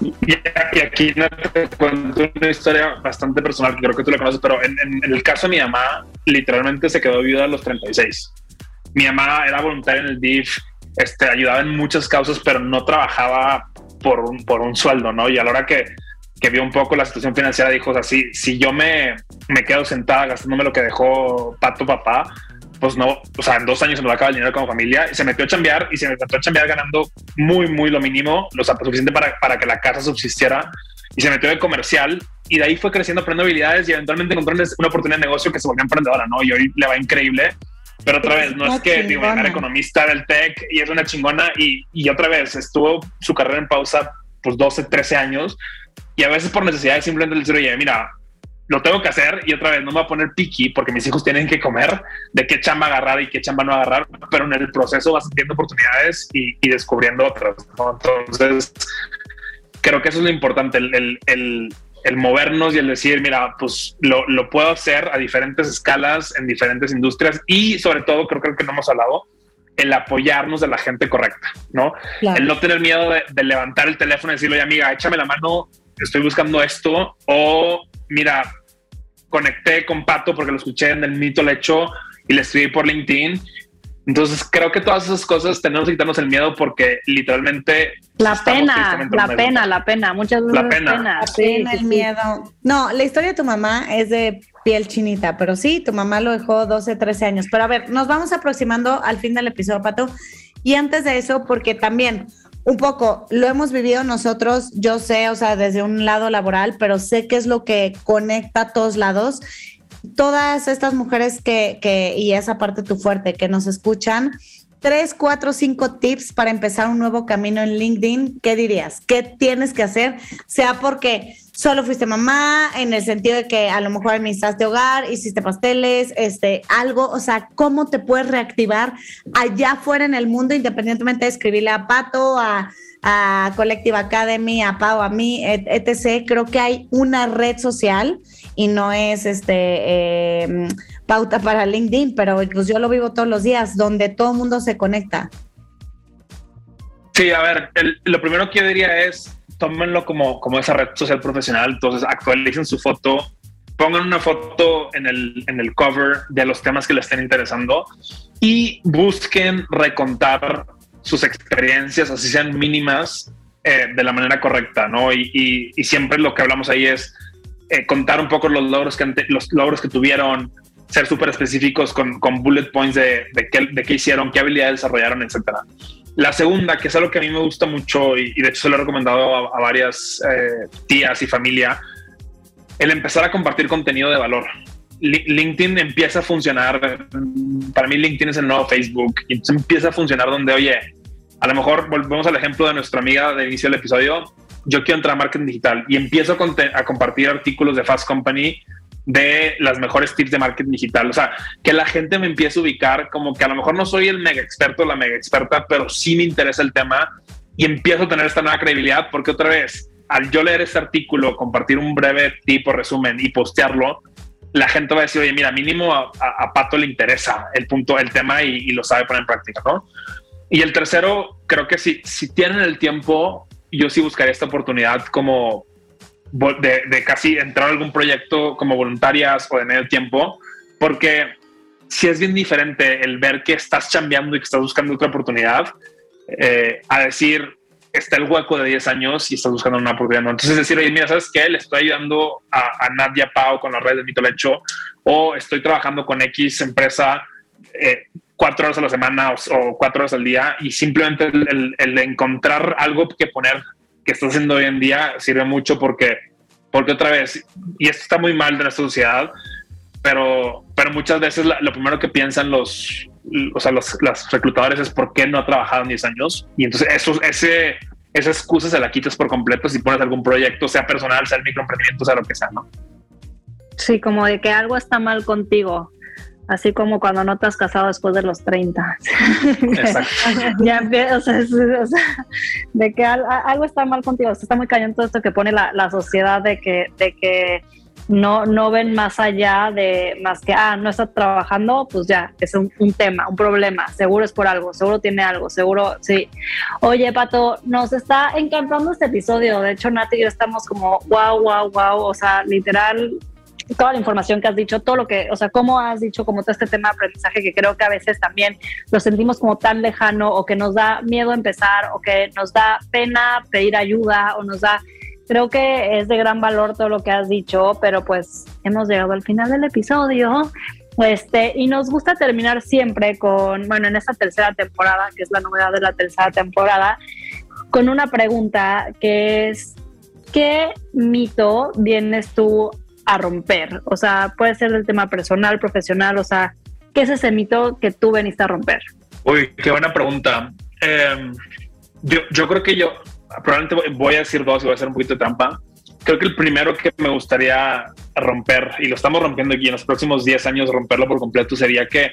Y aquí te cuento una historia bastante personal que creo que tú la conoces, pero en, el caso de mi mamá, literalmente se quedó viuda a los 36. Mi mamá era voluntaria en el DIF, este, ayudaba en muchas causas, pero no trabajaba por un, por un sueldo, ¿no? Y a la hora que, que vio un poco la situación financiera, dijo, o sea, si, si yo me, me quedo sentada gastándome lo que dejó Pato Papá, pues no, o sea, en dos años se me va a acabar el dinero como familia y se metió a chambear y se metió a chambear ganando muy, muy lo mínimo, lo suficiente para, para que la casa subsistiera y se metió de comercial y de ahí fue creciendo, aprendiendo habilidades y eventualmente encontró una oportunidad de negocio que se volvió emprendedora, ¿no? Y hoy le va increíble. Pero otra vez, no es que digo, era economista del tech y es una chingona y, y otra vez estuvo su carrera en pausa pues 12, 13 años y a veces por necesidad simplemente le decir, oye, mira, lo tengo que hacer y otra vez no me voy a poner piqui porque mis hijos tienen que comer de qué chamba agarrar y qué chamba no agarrar, pero en el proceso vas viendo oportunidades y, descubriendo otras. Entonces, creo que eso es lo importante, el, el, el, movernos y el decir, mira, pues lo, lo, puedo hacer a diferentes escalas, en diferentes industrias y sobre todo, creo, creo que no hemos hablado, el apoyarnos de la gente correcta, ¿no? El no tener miedo de, de, levantar el teléfono y decirle, amiga, échame la mano, estoy buscando esto, o mira, conecté con Pato porque lo escuché en el mito lecho y le escribí por LinkedIn. Entonces creo que todas esas cosas tenemos que quitarnos el miedo porque literalmente la pena, la pena, la pena, muchas veces la pena, la pena, el miedo. No, la historia de tu mamá es de piel chinita, pero sí, tu mamá lo dejó 12, 13 años. Pero a ver, nos vamos aproximando al fin del episodio, Pato. Y antes de eso, porque también un poco, lo hemos vivido nosotros, yo sé, o sea, desde un lado laboral, pero sé que es lo que conecta a todos lados. Todas estas mujeres que, y esa parte tu fuerte, que nos escuchan, tres, cuatro, cinco tips para empezar un nuevo camino en LinkedIn, ¿qué dirías? ¿Qué tienes que hacer? Sea porque solo fuiste mamá, en el sentido de que a lo mejor administraste hogar, hiciste pasteles, este, algo, o sea, ¿cómo te puedes reactivar allá afuera en el mundo, independientemente de escribirle a Pato, a, a Collective Academy, a Pau, a mí, etc. Creo que hay una red social y no es este em, pauta para LinkedIn, pero pues yo lo vivo todos los días, donde todo el mundo se conecta. Sí, a ver, lo primero que yo diría es tómenlo como, como esa red social profesional, entonces actualicen su foto, pongan una foto en el, en el cover de los temas que les estén interesando y busquen recontar sus experiencias, así sean mínimas, eh, de la manera correcta, ¿no? Y, y, siempre lo que hablamos ahí es eh, contar un poco los logros que, los logros que tuvieron, ser súper específicos con, con, bullet points de, de, qué, de qué hicieron, qué habilidades desarrollaron, etcétera. La segunda, que es algo que a mí me gusta mucho y, de hecho se lo he recomendado a, varias eh, tías y familia, el empezar a compartir contenido de valor. LinkedIn empieza a funcionar, para mí LinkedIn es el nuevo Facebook, y empieza a funcionar donde, oye, a lo mejor volvemos al ejemplo de nuestra amiga de inicio del episodio, yo quiero entrar a marketing digital y empiezo a compartir artículos de Fast Company de las mejores tips de marketing digital. O sea, que la gente me empiece a ubicar como que a lo mejor no soy el mega experto, la mega experta, pero sí me interesa el tema y empiezo a tener esta nueva credibilidad porque otra vez, al yo leer este artículo, compartir un breve tipo resumen y postearlo, la gente va a decir, oye, mira, mínimo a, Pato le interesa el punto, el tema y, y, lo sabe poner en práctica, ¿no? Y el tercero, creo que si, si tienen el tiempo, yo sí buscaría esta oportunidad como de, casi entrar a algún proyecto como voluntarias o de medio tiempo, porque si es bien diferente el ver que estás chambeando y que estás buscando otra oportunidad, eh, a decir, está el hueco de 10 años y estás buscando una oportunidad. ¿no? Entonces decir, oye, mira, ¿sabes qué? Le estoy ayudando a, Nadia Pau con las redes de Mito Lecho o estoy trabajando con X empresa eh, cuatro horas a la semana o, cuatro horas al día y simplemente el, el encontrar algo que poner que está haciendo hoy en día sirve mucho porque, porque otra vez, y esto está muy mal de nuestra sociedad, pero, pero muchas veces lo primero que piensan los, o sea, los, reclutadores es por qué no ha trabajado en 10 años. Y entonces eso, ese, esa excusa se la quitas por completo si pones algún proyecto, sea personal, sea el microemprendimiento, sea lo que sea, ¿no? Sí, como de que algo está mal contigo. Así como cuando no te has casado después de los 30. Exacto. ya o sea, o sea, de que algo está mal contigo. está muy cañón todo esto que pone la, la sociedad de que, de que no, no ven más allá de más que, ah, no está trabajando, pues ya, es un, tema, un problema, seguro es por algo, seguro tiene algo, seguro, sí. Oye, Pato, nos está encantando este episodio, de hecho, Nati y yo estamos como, wow, wow, wow, o sea, literal, toda la información que has dicho, todo lo que, o sea, cómo has dicho como todo este tema de aprendizaje que creo que a veces también lo sentimos como tan lejano o que nos da miedo empezar o que nos da pena pedir ayuda o nos da Creo que es de gran valor todo lo que has dicho, pero pues hemos llegado al final del episodio. Este, y nos gusta terminar siempre con, bueno, en esta tercera temporada, que es la novedad de la tercera temporada, con una pregunta que es, ¿qué mito vienes tú a romper? O sea, puede ser del tema personal, profesional, o sea, ¿qué es ese mito que tú veniste a romper? Uy, qué buena pregunta. Em, yo, yo creo que yo, probablemente voy a decir dos y voy a hacer un poquito de trampa. Creo que el primero que me gustaría romper, y lo estamos rompiendo aquí en los próximos 10 años, romperlo por completo, sería que,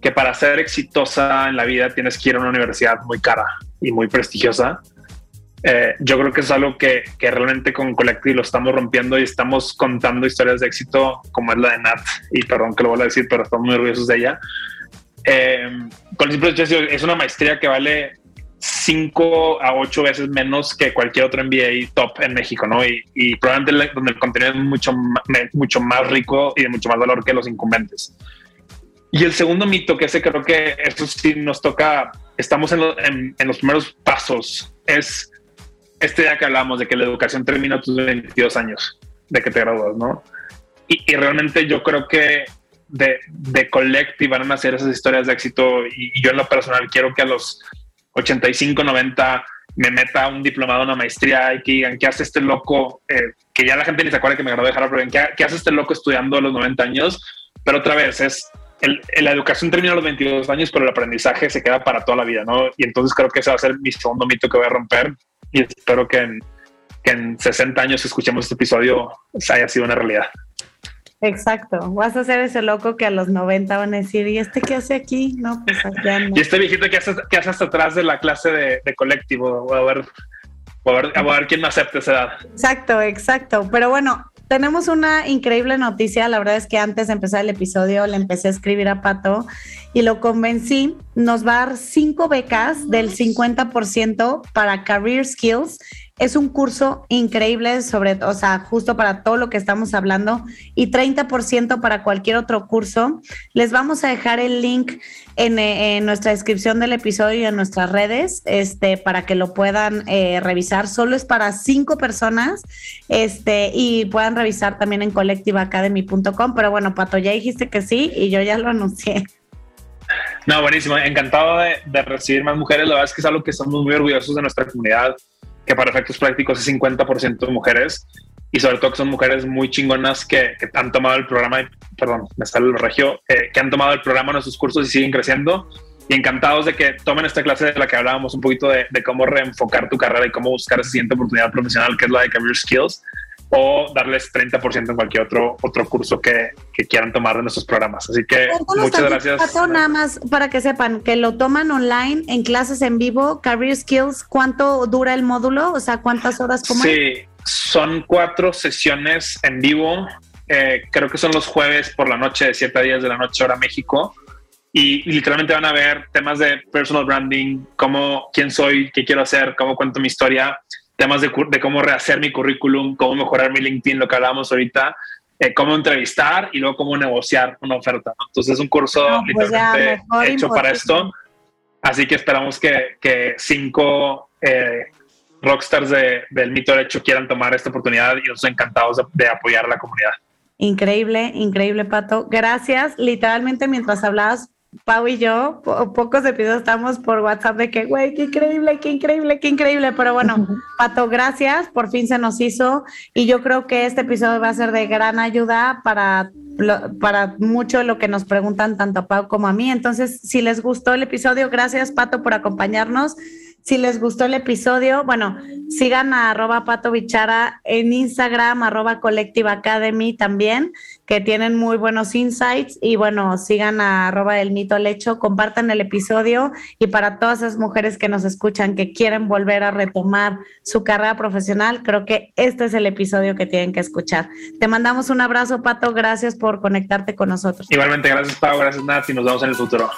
que para ser exitosa en la vida tienes que ir a una universidad muy cara y muy prestigiosa. Eh, yo creo que es algo que, que, realmente con Collective lo estamos rompiendo y estamos contando historias de éxito como es la de Nat. Y perdón que lo voy a decir, pero estamos muy orgullosos de ella. Eh, con el simple es una maestría que vale cinco a ocho veces menos que cualquier otro MBA top en México, ¿no? Y, probablemente donde el contenido es mucho, mucho más rico y de mucho más valor que los incumbentes. Y el segundo mito, que ese creo que eso sí nos toca, estamos en, los primeros pasos, es este día que hablamos de que la educación termina a tus 22 años, de que te gradúas, ¿no? Y, realmente yo creo que de, de Collective van a hacer esas historias de éxito y, y yo en lo personal quiero que a los 85, 90, me meta un diplomado, una maestría y que digan, ¿qué hace este loco? Eh, que ya la gente ni se acuerda que me gradué de Harvard, ¿qué, ¿qué hace este loco estudiando a los 90 años? Pero otra vez, es el, la educación termina a los 22 años, pero el aprendizaje se queda para toda la vida, ¿no? Y entonces creo que ese va a ser mi segundo mito que voy a romper y espero que en, que en 60 años escuchemos este episodio haya sido una realidad. Exacto, vas a ser ese loco que a los 90 van a decir, ¿y este qué hace aquí? No, pues allá no. Y este viejito que hace, que hace hasta atrás de la clase de, colectivo, a ver, a ver, a ver quién me acepta esa edad. Exacto, exacto. Pero bueno, tenemos una increíble noticia. La verdad es que antes de empezar el episodio le empecé a escribir a Pato y lo convencí. Nos va a dar cinco becas del 50% para Career Skills es un curso increíble sobre, o sea, justo para todo lo que estamos hablando y 30% para cualquier otro curso. Les vamos a dejar el link en, nuestra descripción del episodio y en nuestras redes, este, para que lo puedan eh, revisar. Solo es para cinco personas, este, y puedan revisar también en collectiveacademy.com. Pero bueno, Pato, ya dijiste que sí y yo ya lo anuncié. No, buenísimo. Encantado de, de recibir más mujeres. La verdad es que es algo que estamos muy orgullosos de nuestra comunidad que para efectos prácticos es 50% mujeres y sobre todo que son mujeres muy chingonas que, han tomado el programa, perdón, me sale el regio, eh, que han tomado el programa en sus cursos y siguen creciendo. Y encantados de que tomen esta clase de la que hablábamos un poquito de, de cómo reenfocar tu carrera y cómo buscar esa siguiente oportunidad profesional que es la de Career Skills o darles 30% en cualquier otro, otro curso que, que quieran tomar de nuestros programas. Así que muchas gracias. Nada más para que sepan que lo toman online en clases en vivo, Career Skills, ¿cuánto dura el módulo? O sea, ¿cuántas horas? Cómo sí, son cuatro sesiones en vivo. Eh, creo que son los jueves por la noche, de 7 a 10 de la noche, hora México. Y, literalmente van a ver temas de personal branding, cómo, quién soy, qué quiero hacer, cómo cuento mi historia temas de, cómo rehacer mi currículum, cómo mejorar mi LinkedIn, lo que hablábamos ahorita, eh, cómo entrevistar y luego cómo negociar una oferta. Entonces es un curso pues literalmente hecho para esto. Así que esperamos que, que cinco eh, rockstars del mito derecho quieran tomar esta oportunidad y nosotros encantados de apoyar a la comunidad. Increíble, increíble, Pato. Gracias. Literalmente mientras hablabas, Pau y yo, pocos episodios estamos por WhatsApp de que, güey, qué increíble, qué increíble, qué increíble. Pero bueno, Pato, gracias, por fin se nos hizo. Y yo creo que este episodio va a ser de gran ayuda para, para mucho lo que nos preguntan tanto a Pau como a mí. Entonces, si les gustó el episodio, gracias, Pato, por acompañarnos. Si les gustó el episodio, bueno, sigan a arroba Pato Bichara en Instagram, arroba Collective Academy también, que tienen muy buenos insights. Y bueno, sigan a arroba El Mito Lecho, compartan el episodio. Y para todas esas mujeres que nos escuchan, que quieren volver a retomar su carrera profesional, creo que este es el episodio que tienen que escuchar. Te mandamos un abrazo, Pato. Gracias por conectarte con nosotros. Igualmente, gracias, Pau. Gracias, Nat. Y nos vemos en el futuro.